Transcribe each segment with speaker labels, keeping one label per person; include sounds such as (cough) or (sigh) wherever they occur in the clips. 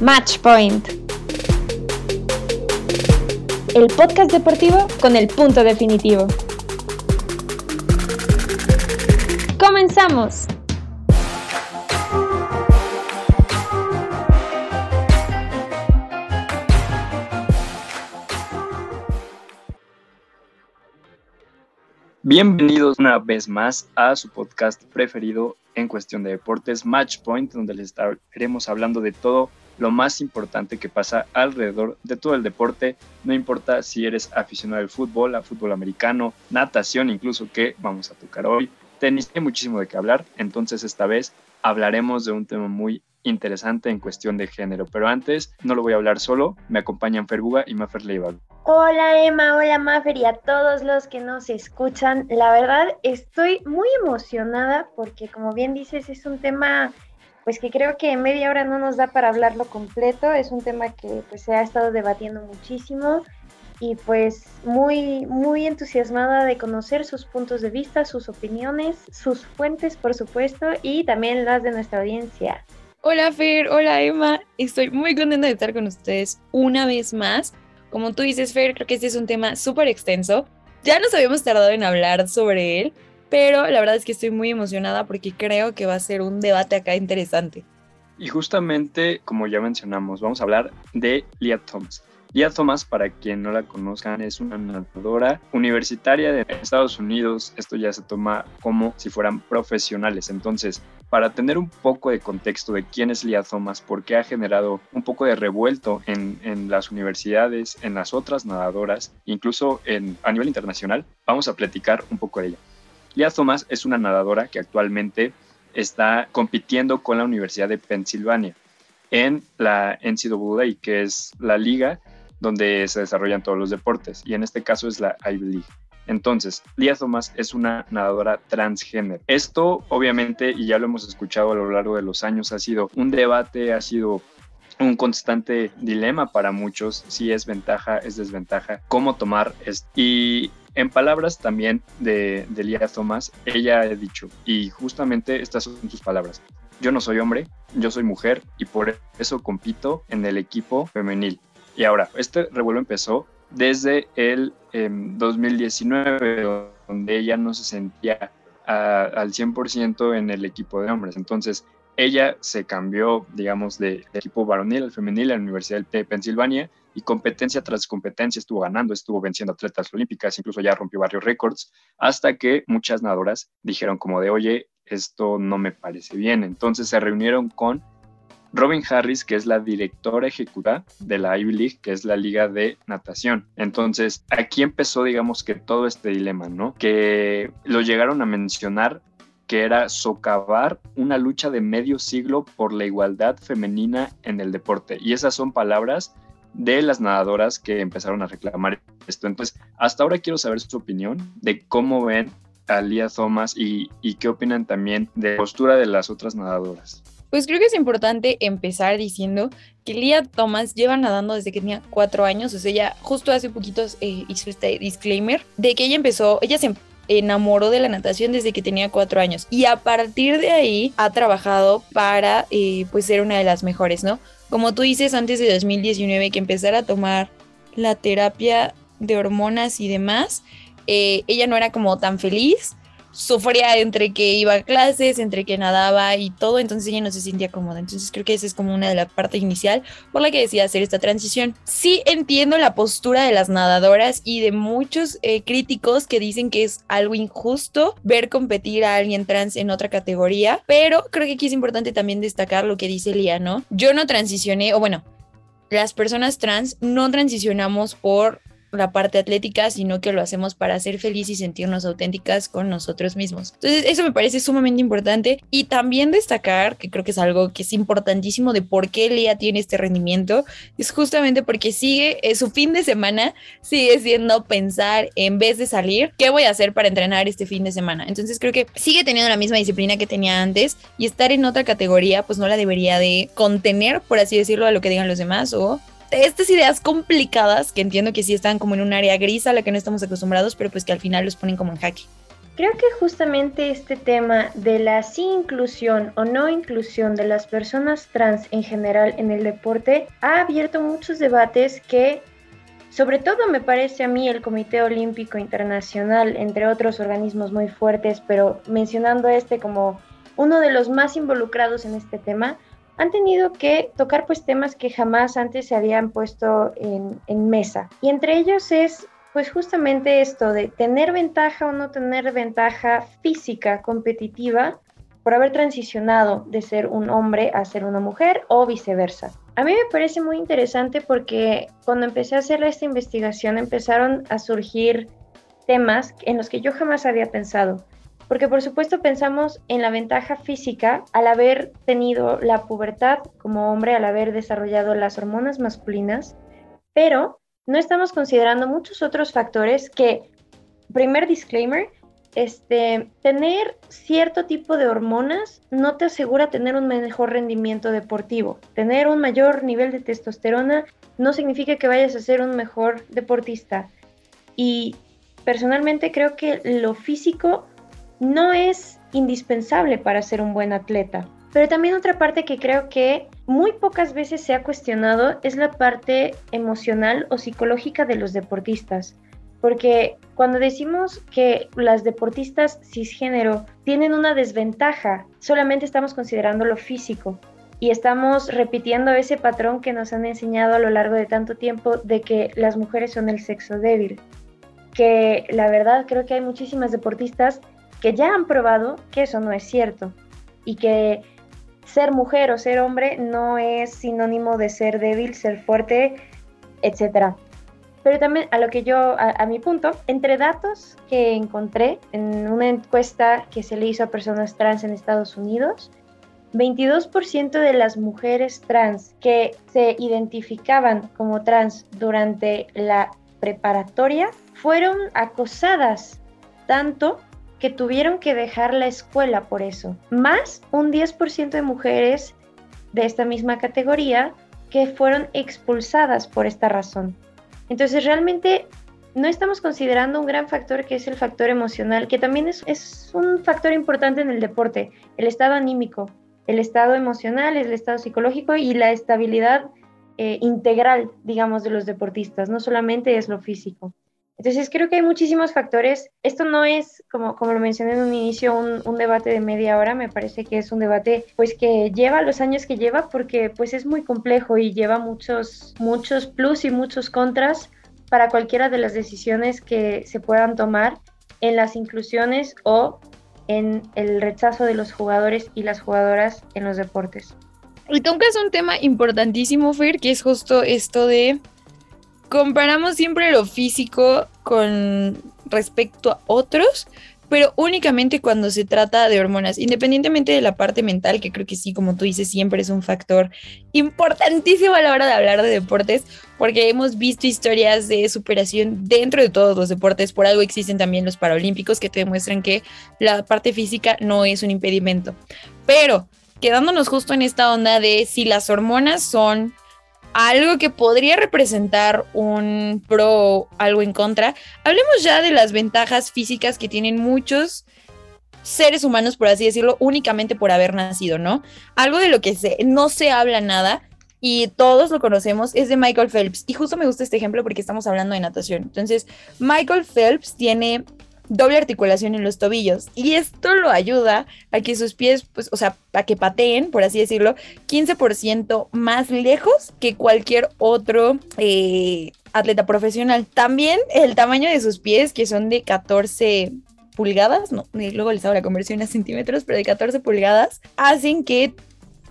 Speaker 1: Match Point. El podcast deportivo con el punto definitivo. ¡Comenzamos!
Speaker 2: Bienvenidos una vez más a su podcast preferido en cuestión de deportes, Match Point, donde les estaremos hablando de todo lo más importante que pasa alrededor de todo el deporte, no importa si eres aficionado al fútbol, a fútbol americano, natación incluso, que vamos a tocar hoy. Tenis, hay muchísimo de qué hablar, entonces esta vez hablaremos de un tema muy interesante en cuestión de género, pero antes no lo voy a hablar solo, me acompañan Ferbuga y Mafer Leiva.
Speaker 3: Hola Emma, hola Maffer y a todos los que nos escuchan. La verdad estoy muy emocionada porque como bien dices es un tema pues que creo que en media hora no nos da para hablarlo completo. Es un tema que pues se ha estado debatiendo muchísimo y pues muy muy entusiasmada de conocer sus puntos de vista, sus opiniones, sus fuentes por supuesto y también las de nuestra audiencia.
Speaker 4: Hola Fer, hola Emma, estoy muy contenta de estar con ustedes una vez más como tú dices, Fer, creo que este es un tema súper extenso. Ya nos habíamos tardado en hablar sobre él, pero la verdad es que estoy muy emocionada porque creo que va a ser un debate acá interesante.
Speaker 2: Y justamente, como ya mencionamos, vamos a hablar de Leah Thomas. Leah Thomas, para quien no la conozcan, es una nadadora universitaria de Estados Unidos. Esto ya se toma como si fueran profesionales. Entonces, para tener un poco de contexto de quién es Leah Thomas, por qué ha generado un poco de revuelto en, en las universidades, en las otras nadadoras, incluso en, a nivel internacional, vamos a platicar un poco de ella. Leah Thomas es una nadadora que actualmente está compitiendo con la Universidad de Pensilvania en la NCAA, que es la liga donde se desarrollan todos los deportes, y en este caso es la Ivy League. Entonces, Lía Thomas es una nadadora transgénero. Esto, obviamente, y ya lo hemos escuchado a lo largo de los años, ha sido un debate, ha sido un constante dilema para muchos, si es ventaja, es desventaja, cómo tomar esto. Y en palabras también de, de Thomas, ella ha dicho, y justamente estas son sus palabras, yo no soy hombre, yo soy mujer y por eso compito en el equipo femenil. Y ahora, este revuelo empezó desde el 2019, em, donde ella no se sentía al 100% en el equipo de hombres. Entonces, ella se cambió, digamos, de, equipo varonil al femenil en la Universidad de Pensilvania y competencia tras competencia estuvo ganando, estuvo venciendo atletas olímpicas, incluso ya rompió varios récords, hasta que muchas nadadoras dijeron como de, oye, esto no me parece bien. Entonces se reunieron con Robin Harris, que es la directora ejecutiva de la Ivy League, que es la liga de natación. Entonces, aquí empezó, digamos, que todo este dilema, ¿no? Que lo llegaron a mencionar que era socavar una lucha de medio siglo por la igualdad femenina en el deporte. Y esas son palabras de las nadadoras que empezaron a reclamar esto. Entonces, hasta ahora quiero saber su opinión de cómo ven a Lía Thomas y, y qué opinan también de la postura de las otras nadadoras.
Speaker 4: Pues creo que es importante empezar diciendo que Lia Thomas lleva nadando desde que tenía cuatro años, o sea, ella justo hace poquitos eh, hizo este disclaimer de que ella empezó, ella se enamoró de la natación desde que tenía cuatro años y a partir de ahí ha trabajado para eh, pues ser una de las mejores, ¿no? Como tú dices, antes de 2019 que empezara a tomar la terapia de hormonas y demás, eh, ella no era como tan feliz sufría entre que iba a clases, entre que nadaba y todo, entonces ella no se sentía cómoda. Entonces creo que esa es como una de la parte inicial por la que decía hacer esta transición. Sí entiendo la postura de las nadadoras y de muchos eh, críticos que dicen que es algo injusto ver competir a alguien trans en otra categoría, pero creo que aquí es importante también destacar lo que dice Lía, ¿no? Yo no transicioné, o bueno, las personas trans no transicionamos por la parte atlética, sino que lo hacemos para ser feliz y sentirnos auténticas con nosotros mismos. Entonces, eso me parece sumamente importante y también destacar, que creo que es algo que es importantísimo de por qué Lea tiene este rendimiento, es justamente porque sigue, eh, su fin de semana sigue siendo pensar en vez de salir, ¿qué voy a hacer para entrenar este fin de semana? Entonces, creo que sigue teniendo la misma disciplina que tenía antes y estar en otra categoría, pues no la debería de contener, por así decirlo, a lo que digan los demás o estas ideas complicadas que entiendo que sí están como en un área gris a la que no estamos acostumbrados, pero pues que al final los ponen como en jaque.
Speaker 3: Creo que justamente este tema de la sí inclusión o no inclusión de las personas trans en general en el deporte ha abierto muchos debates que sobre todo me parece a mí el Comité Olímpico Internacional, entre otros organismos muy fuertes, pero mencionando este como uno de los más involucrados en este tema, han tenido que tocar pues temas que jamás antes se habían puesto en, en mesa. Y entre ellos es pues justamente esto de tener ventaja o no tener ventaja física competitiva por haber transicionado de ser un hombre a ser una mujer o viceversa. A mí me parece muy interesante porque cuando empecé a hacer esta investigación empezaron a surgir temas en los que yo jamás había pensado. Porque por supuesto pensamos en la ventaja física al haber tenido la pubertad como hombre, al haber desarrollado las hormonas masculinas, pero no estamos considerando muchos otros factores que, primer disclaimer, este, tener cierto tipo de hormonas no te asegura tener un mejor rendimiento deportivo. Tener un mayor nivel de testosterona no significa que vayas a ser un mejor deportista. Y personalmente creo que lo físico no es indispensable para ser un buen atleta. Pero también otra parte que creo que muy pocas veces se ha cuestionado es la parte emocional o psicológica de los deportistas. Porque cuando decimos que las deportistas cisgénero tienen una desventaja, solamente estamos considerando lo físico y estamos repitiendo ese patrón que nos han enseñado a lo largo de tanto tiempo de que las mujeres son el sexo débil. Que la verdad creo que hay muchísimas deportistas que ya han probado que eso no es cierto y que ser mujer o ser hombre no es sinónimo de ser débil, ser fuerte, etc. Pero también a lo que yo, a, mi punto, entre datos que encontré en una encuesta que se le hizo a personas trans en Estados Unidos, 22% de las mujeres trans que se identificaban como trans durante la preparatoria fueron acosadas tanto que tuvieron que dejar la escuela por eso, más un 10% de mujeres de esta misma categoría que fueron expulsadas por esta razón. Entonces realmente no estamos considerando un gran factor que es el factor emocional, que también es, es un factor importante en el deporte, el estado anímico, el estado emocional, el estado psicológico y la estabilidad eh, integral, digamos, de los deportistas, no solamente es lo físico. Entonces creo que hay muchísimos factores. Esto no es, como, como lo mencioné en un inicio, un, debate de media hora. Me parece que es un debate pues que lleva los años que lleva porque pues es muy complejo y lleva muchos, muchos plus y muchos contras para cualquiera de las decisiones que se puedan tomar en las inclusiones o en el rechazo de los jugadores y las jugadoras en los deportes.
Speaker 4: Y es un tema importantísimo, Fer, que es justo esto de comparamos siempre lo físico con respecto a otros, pero únicamente cuando se trata de hormonas, independientemente de la parte mental, que creo que sí, como tú dices, siempre es un factor importantísimo a la hora de hablar de deportes, porque hemos visto historias de superación dentro de todos los deportes, por algo existen también los paralímpicos que te demuestran que la parte física no es un impedimento. Pero quedándonos justo en esta onda de si las hormonas son algo que podría representar un pro o algo en contra, hablemos ya de las ventajas físicas que tienen muchos seres humanos, por así decirlo, únicamente por haber nacido, ¿no? Algo de lo que no se habla nada y todos lo conocemos es de Michael Phelps. Y justo me gusta este ejemplo porque estamos hablando de natación. Entonces, Michael Phelps tiene doble articulación en los tobillos y esto lo ayuda a que sus pies, pues, o sea, a que pateen, por así decirlo, 15% más lejos que cualquier otro eh, atleta profesional. También el tamaño de sus pies, que son de 14 pulgadas, no, luego les hago la conversión a centímetros, pero de 14 pulgadas, hacen que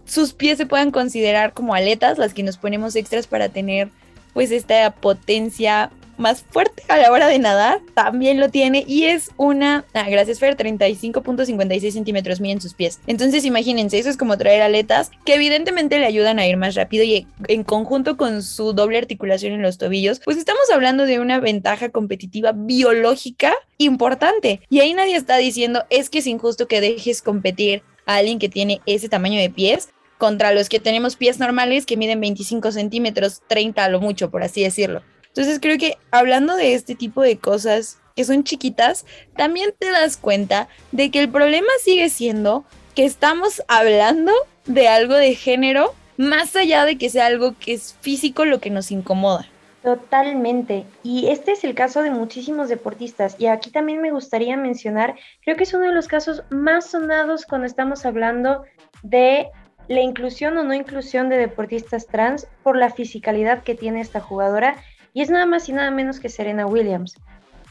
Speaker 4: sus pies se puedan considerar como aletas, las que nos ponemos extras para tener pues esta potencia más fuerte a la hora de nadar, también lo tiene y es una, ah, gracias Fer, 35.56 centímetros miden sus pies. Entonces imagínense, eso es como traer aletas que evidentemente le ayudan a ir más rápido y en conjunto con su doble articulación en los tobillos, pues estamos hablando de una ventaja competitiva biológica importante. Y ahí nadie está diciendo es que es injusto que dejes competir a alguien que tiene ese tamaño de pies contra los que tenemos pies normales que miden 25 centímetros, 30 a lo mucho, por así decirlo. Entonces creo que hablando de este tipo de cosas que son chiquitas, también te das cuenta de que el problema sigue siendo que estamos hablando de algo de género más allá de que sea algo que es físico lo que nos incomoda.
Speaker 3: Totalmente. Y este es el caso de muchísimos deportistas. Y aquí también me gustaría mencionar, creo que es uno de los casos más sonados cuando estamos hablando de la inclusión o no inclusión de deportistas trans por la fisicalidad que tiene esta jugadora. Y es nada más y nada menos que Serena Williams.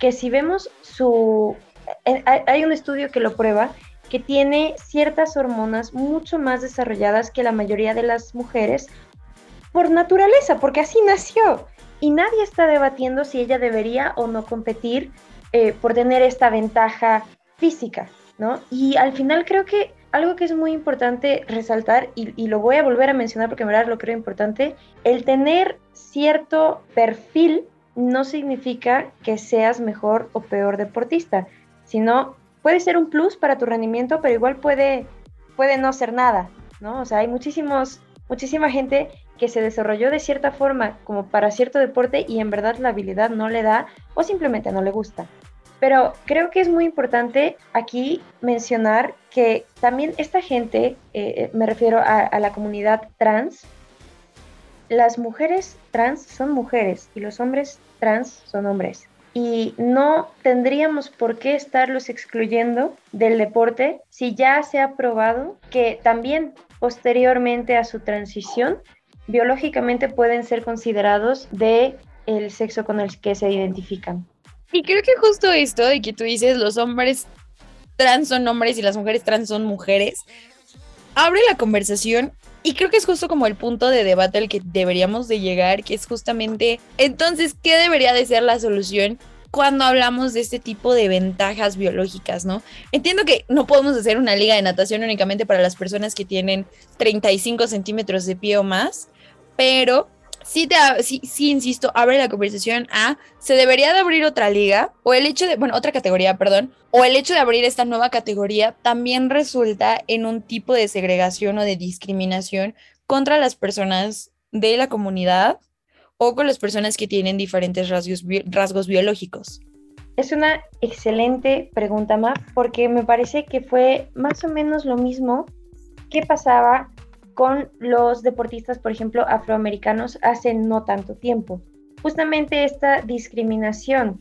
Speaker 3: Que si vemos su... Eh, hay un estudio que lo prueba, que tiene ciertas hormonas mucho más desarrolladas que la mayoría de las mujeres por naturaleza, porque así nació. Y nadie está debatiendo si ella debería o no competir eh, por tener esta ventaja física, ¿no? Y al final creo que algo que es muy importante resaltar, y, y, lo voy a volver a mencionar porque en verdad lo creo importante, el tener cierto perfil no significa que seas mejor o peor deportista, sino puede ser un plus para tu rendimiento, pero igual puede, puede no ser nada, ¿no? O sea, hay muchísimos, muchísima gente que se desarrolló de cierta forma como para cierto deporte y en verdad la habilidad no le da o simplemente no le gusta. Pero creo que es muy importante aquí mencionar que también esta gente, eh, me refiero a, a la comunidad trans, las mujeres trans son mujeres y los hombres trans son hombres y no tendríamos por qué estarlos excluyendo del deporte si ya se ha probado que también posteriormente a su transición biológicamente pueden ser considerados de el sexo con el que se identifican.
Speaker 4: Y creo que justo esto de que tú dices los hombres trans son hombres y las mujeres trans son mujeres, abre la conversación y creo que es justo como el punto de debate al que deberíamos de llegar, que es justamente, entonces, ¿qué debería de ser la solución cuando hablamos de este tipo de ventajas biológicas, ¿no? Entiendo que no podemos hacer una liga de natación únicamente para las personas que tienen 35 centímetros de pie o más, pero sí, te, sí, sí, insisto, abre la conversación a, ¿se debería de abrir otra liga? O el hecho de, bueno, otra categoría, perdón, o el hecho de abrir esta nueva categoría también resulta en un tipo de segregación o de discriminación contra las personas de la comunidad o con las personas que tienen diferentes rasgos, rasgos biológicos.
Speaker 3: Es una excelente pregunta, Ma, porque me parece que fue más o menos lo mismo que pasaba con los deportistas, por ejemplo, afroamericanos hace no tanto tiempo. Justamente esta discriminación,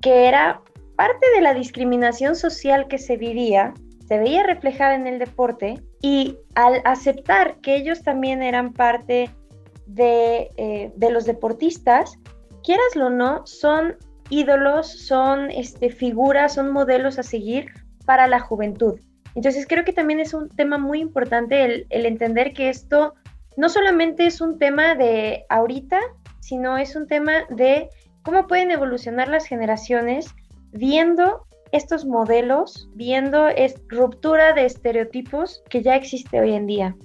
Speaker 3: que era parte de la discriminación social que se vivía, se veía reflejada en el deporte y al aceptar que ellos también eran parte de, eh, los deportistas, quieraslo o no, son ídolos, son este, figuras, son modelos a seguir para la juventud. Entonces creo que también es un tema muy importante el, entender que esto no solamente es un tema de ahorita, sino es un tema de cómo pueden evolucionar las generaciones viendo estos modelos, viendo esta ruptura de estereotipos que ya existe hoy en día.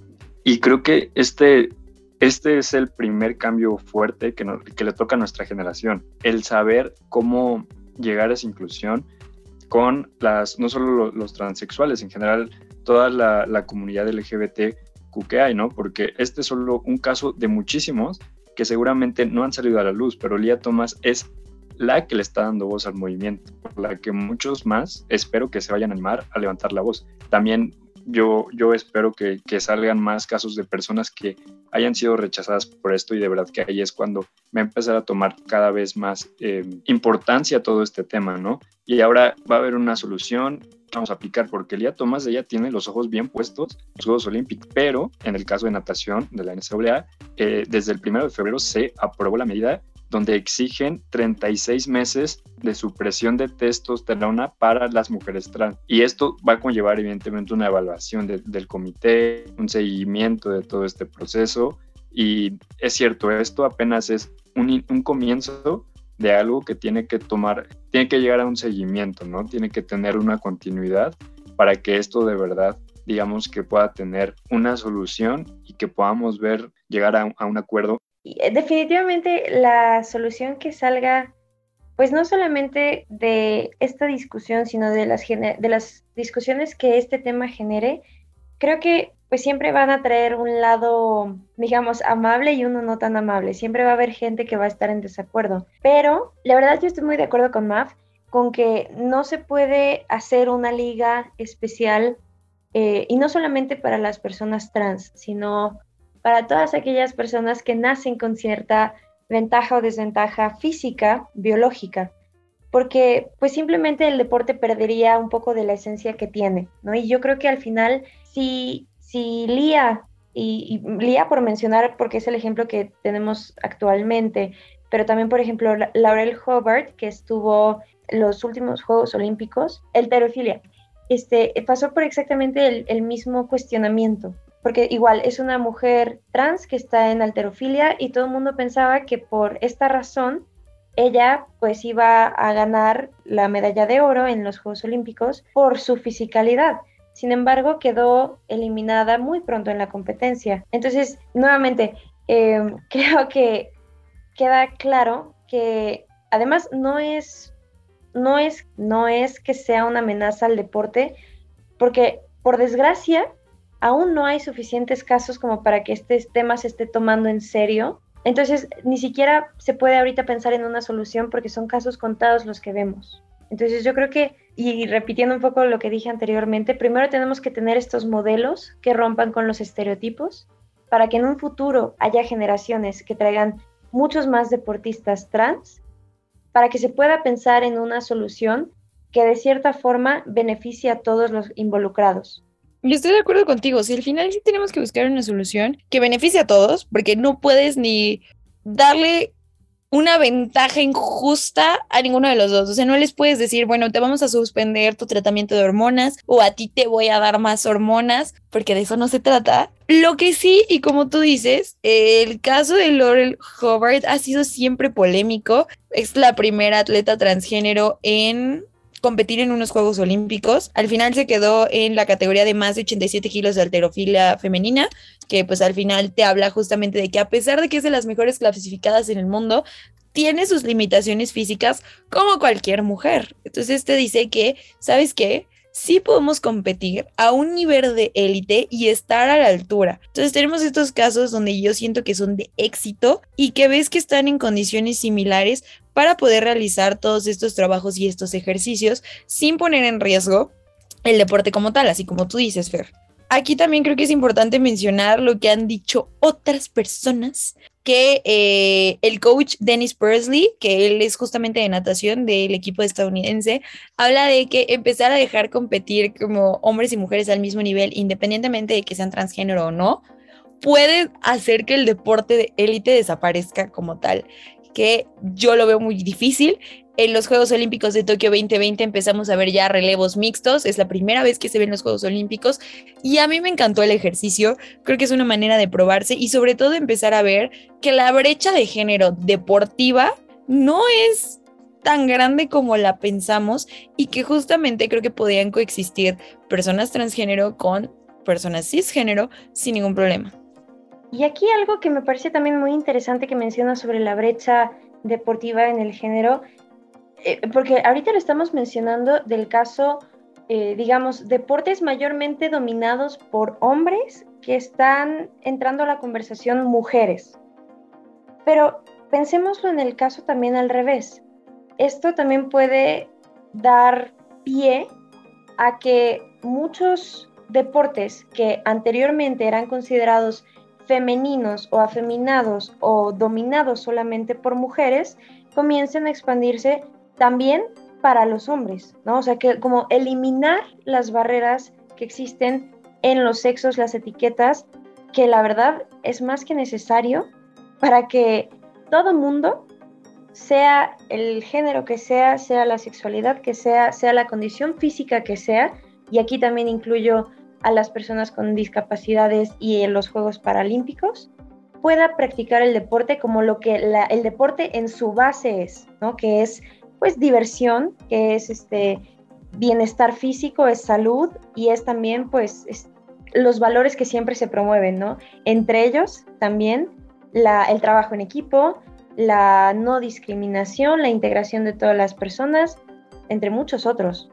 Speaker 2: Y creo que este, este es el primer cambio fuerte que le toca a nuestra generación, el saber cómo llegar a esa inclusión con las, no solo los, transexuales, en general toda la, la comunidad LGBT que hay, ¿no? Porque este es solo un caso de muchísimos que seguramente no han salido a la luz, pero Lía Thomas es la que le está dando voz al movimiento, por la que muchos más espero que se vayan a animar a levantar la voz. También yo, yo espero que, que, salgan más casos de personas que hayan sido rechazadas por esto y de verdad que ahí es cuando va a empezar a tomar cada vez más eh, importancia todo este tema, ¿no? Y ahora va a haber una solución, vamos a aplicar, porque Lía Tomás ella tiene los ojos bien puestos, los Juegos Olímpicos, pero en el caso de natación de la NCAA, eh, desde el primero de febrero se aprobó la medida donde exigen 36 meses de supresión de testosterona para las mujeres trans. Y esto va a conllevar evidentemente una evaluación del comité, un seguimiento de todo este proceso. Y es cierto, esto apenas es un, comienzo de algo que tiene que tomar, tiene que llegar a un seguimiento, ¿no? Tiene que tener una continuidad para que esto de verdad, digamos, que pueda tener una solución y que podamos ver, llegar a, un acuerdo
Speaker 3: definitivamente la solución que salga, pues no solamente de esta discusión, sino de las, de las discusiones que este tema genere, creo que pues siempre van a traer un lado, digamos, amable y uno no tan amable. Siempre va a haber gente que va a estar en desacuerdo. Pero la verdad yo estoy muy de acuerdo con Maf con que no se puede hacer una liga especial eh, y no solamente para las personas trans, sino para todas aquellas personas que nacen con cierta ventaja o desventaja física, biológica, porque pues simplemente el deporte perdería un poco de la esencia que tiene, ¿no? Y yo creo que al final, si, si Lía, y, y Lía por mencionar, porque es el ejemplo que tenemos actualmente, pero también, por ejemplo, Laurel Hobart, que estuvo en los últimos Juegos Olímpicos, el terofilia, este, pasó por exactamente el, mismo cuestionamiento, porque igual es una mujer trans que está en alterofilia y todo el mundo pensaba que por esta razón ella pues iba a ganar la medalla de oro en los Juegos Olímpicos por su fisicalidad. Sin embargo, quedó eliminada muy pronto en la competencia. Entonces, nuevamente, em, (laughs) creo que queda claro que además no es no es, no es que sea una amenaza al deporte, porque por desgracia aún no hay suficientes casos como para que este tema se esté tomando en serio. Entonces, ni siquiera se puede ahorita pensar en una solución porque son casos contados los que vemos. Entonces, yo creo que, y repitiendo un poco lo que dije anteriormente, primero tenemos que tener estos modelos que rompan con los estereotipos para que en un futuro haya generaciones que traigan muchos más deportistas trans para que se pueda pensar en una solución que de cierta forma beneficie a todos los involucrados.
Speaker 4: Yo estoy de acuerdo contigo, si al final sí tenemos que buscar una solución que beneficie a todos, porque no puedes ni darle una ventaja injusta a ninguno de los dos. O sea, no les puedes decir, bueno, te vamos a suspender tu tratamiento de hormonas o a ti te voy a dar más hormonas, porque de eso no se trata. Lo que sí, y como tú dices, el caso de Laurel Hobart ha sido siempre polémico. Es la primera atleta transgénero en competir en unos Juegos Olímpicos. Al final se quedó en la categoría de más de 87 kilos de alterofilia femenina, que pues al final te habla justamente de que a pesar de que es de las mejores clasificadas en el mundo, tiene sus limitaciones físicas como cualquier mujer. Entonces te dice que, ¿sabes qué? sí podemos competir a un nivel de élite y estar a la altura. Entonces tenemos estos casos donde yo siento que son de éxito y que ves que están en condiciones similares para poder realizar todos estos trabajos y estos ejercicios sin poner en riesgo el deporte como tal, así como tú dices, Fer. Aquí también creo que es importante mencionar lo que han dicho otras personas que eh, el coach Dennis Persley, que él es justamente de natación del equipo estadounidense, habla de que empezar a dejar competir como hombres y mujeres al mismo nivel, independientemente de que sean transgénero o no, puede hacer que el deporte de élite desaparezca como tal que yo lo veo muy difícil. En los Juegos Olímpicos de Tokio 2020 empezamos a ver ya relevos mixtos, es la primera vez que se ven los Juegos Olímpicos y a mí me encantó el ejercicio, creo que es una manera de probarse y sobre todo empezar a ver que la brecha de género deportiva no es tan grande como la pensamos y que justamente creo que podían coexistir personas transgénero con personas cisgénero sin ningún problema.
Speaker 3: Y aquí algo que me parece también muy interesante que menciona sobre la brecha deportiva en el género, eh, porque ahorita lo estamos mencionando del caso, eh, digamos, deportes mayormente dominados por hombres que están entrando a la conversación mujeres. Pero pensémoslo en el caso también al revés. Esto también puede dar pie a que muchos deportes que anteriormente eran considerados femeninos o afeminados o dominados solamente por mujeres comiencen a expandirse también para los hombres, ¿no? O sea, que como eliminar las barreras que existen en los sexos, las etiquetas, que la verdad es más que necesario para que todo mundo, sea el género que sea, sea la sexualidad que sea, sea la condición física que sea, y aquí también incluyo a las personas con discapacidades y en los Juegos Paralímpicos pueda practicar el deporte como lo que el deporte en su base es, ¿no? Que es pues diversión, que es este bienestar físico, es salud y es también pues los valores que siempre se promueven, ¿no? Entre ellos también el trabajo en equipo, la no discriminación, la integración de todas las personas, entre muchos otros.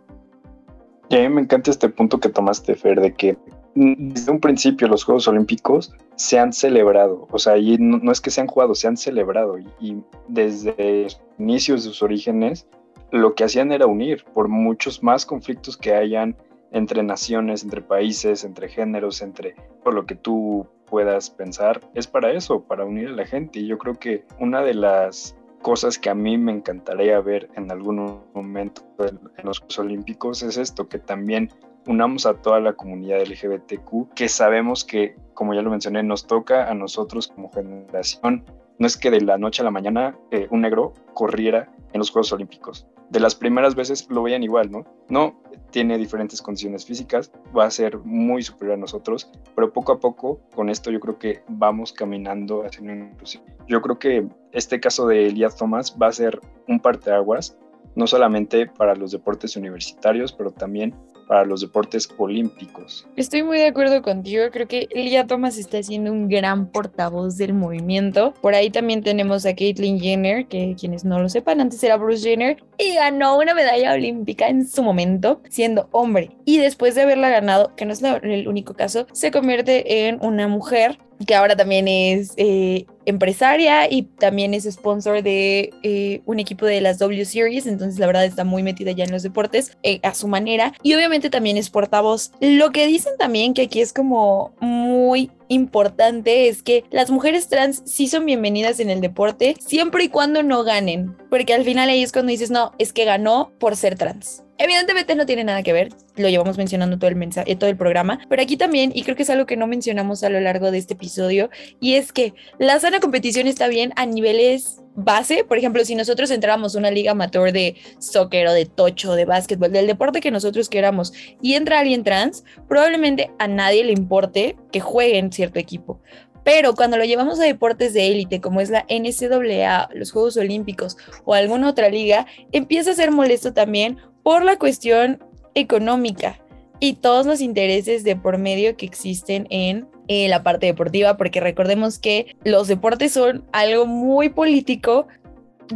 Speaker 2: Y a mí me encanta este punto que tomaste, Fer, de que desde un principio los Juegos Olímpicos se han celebrado, o sea, y no, es que se han jugado, se han celebrado. Y, desde inicios de sus orígenes lo que hacían era unir por muchos más conflictos que hayan entre naciones, entre países, entre géneros, entre por lo que tú puedas pensar, es para eso, para unir a la gente. Y yo creo que una de las cosas que a mí me encantaría ver en algún momento en, los Juegos Olímpicos es esto, que también unamos a toda la comunidad LGBTQ, que sabemos que, como ya lo mencioné, nos toca a nosotros como generación. No es que de la noche a la mañana eh, un negro corriera en los Juegos Olímpicos. De las primeras veces lo veían igual, ¿no? No, tiene diferentes condiciones físicas, va a ser muy superior a nosotros, pero poco a poco con esto yo creo que vamos caminando hacia una inclusión. Yo creo que este caso de Elías Thomas va a ser un parteaguas, no solamente para los deportes universitarios, pero también para los deportes olímpicos.
Speaker 4: Estoy muy de acuerdo contigo, creo que Elia Thomas está siendo un gran portavoz del movimiento. Por ahí también tenemos a Caitlyn Jenner, que quienes no lo sepan, antes era Bruce Jenner y ganó una medalla olímpica en su momento siendo hombre. Y después de haberla ganado, que no es el único caso, se convierte en una mujer que ahora también es eh, empresaria y también es sponsor de eh, un equipo de las W Series, entonces la verdad está muy metida ya en los deportes eh, a su manera y obviamente también es portavoz. Lo que dicen también que aquí es como muy importante es que las mujeres trans sí son bienvenidas en el deporte siempre y cuando no ganen, porque al final ahí es cuando dices, no, es que ganó por ser trans. Evidentemente no tiene nada que ver, lo llevamos mencionando todo el mensaje, todo el programa, pero aquí también, y creo que es algo que no mencionamos a lo largo de este episodio, y es que la sana competición está bien a niveles base, por ejemplo, si nosotros entráramos una liga amateur de soccer o de tocho, de básquetbol, del deporte que nosotros queramos, y entra alguien trans, probablemente a nadie le importe que juegue en cierto equipo. Pero cuando lo llevamos a deportes de élite, como es la NCAA, los Juegos Olímpicos o alguna otra liga, empieza a ser molesto también por la cuestión económica y todos los intereses de por medio que existen en eh, la parte deportiva, porque recordemos que los deportes son algo muy político,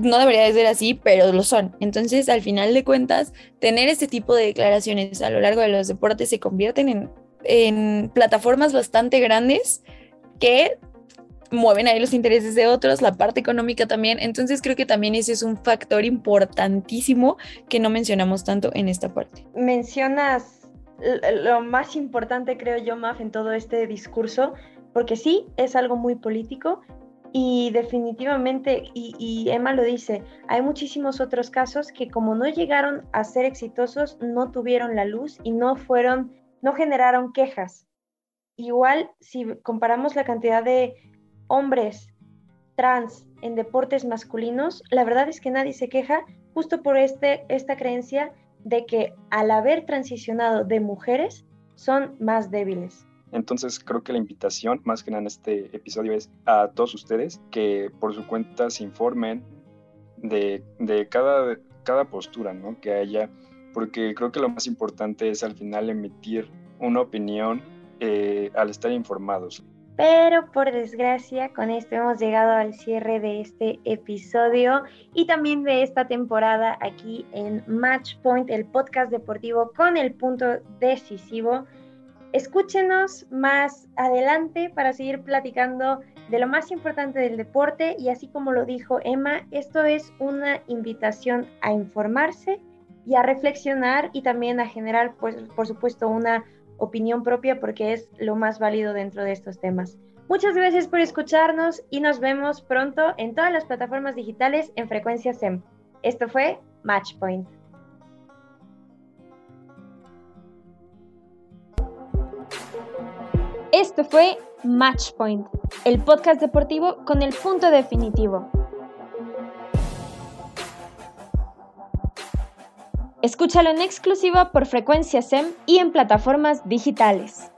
Speaker 4: no debería de ser así, pero lo son. Entonces, al final de cuentas, tener este tipo de declaraciones a lo largo de los deportes se convierten en, en plataformas bastante grandes que mueven ahí los intereses de otros, la parte económica también. Entonces creo que también ese es un factor importantísimo que no mencionamos tanto en esta parte.
Speaker 3: Mencionas lo más importante, creo yo, Maf, en todo este discurso, porque sí, es algo muy político y definitivamente, y, y, Emma lo dice, hay muchísimos otros casos que como no llegaron a ser exitosos, no tuvieron la luz y no fueron, no generaron quejas. Igual, si comparamos la cantidad de hombres trans en deportes masculinos, la verdad es que nadie se queja justo por este, esta creencia de que al haber transicionado de mujeres son más débiles.
Speaker 2: Entonces creo que la invitación más que nada en este episodio es a todos ustedes que por su cuenta se informen de, cada, cada postura ¿no? que haya, porque creo que lo más importante es al final emitir una opinión eh, al estar informados.
Speaker 3: Pero por desgracia, con esto hemos llegado al cierre de este episodio y también de esta temporada aquí en Match Point, el podcast deportivo con el punto decisivo. Escúchenos más adelante para seguir platicando de lo más importante del deporte y así como lo dijo Emma, esto es una invitación a informarse y a reflexionar y también a generar, pues, por supuesto, una opinión propia porque es lo más válido dentro de estos temas. Muchas gracias por escucharnos y nos vemos pronto en todas las plataformas digitales en frecuencia SEM. Esto fue Matchpoint.
Speaker 1: Esto fue Matchpoint, el podcast deportivo con el punto definitivo. Escúchalo en exclusiva por frecuencia SEM y en plataformas digitales.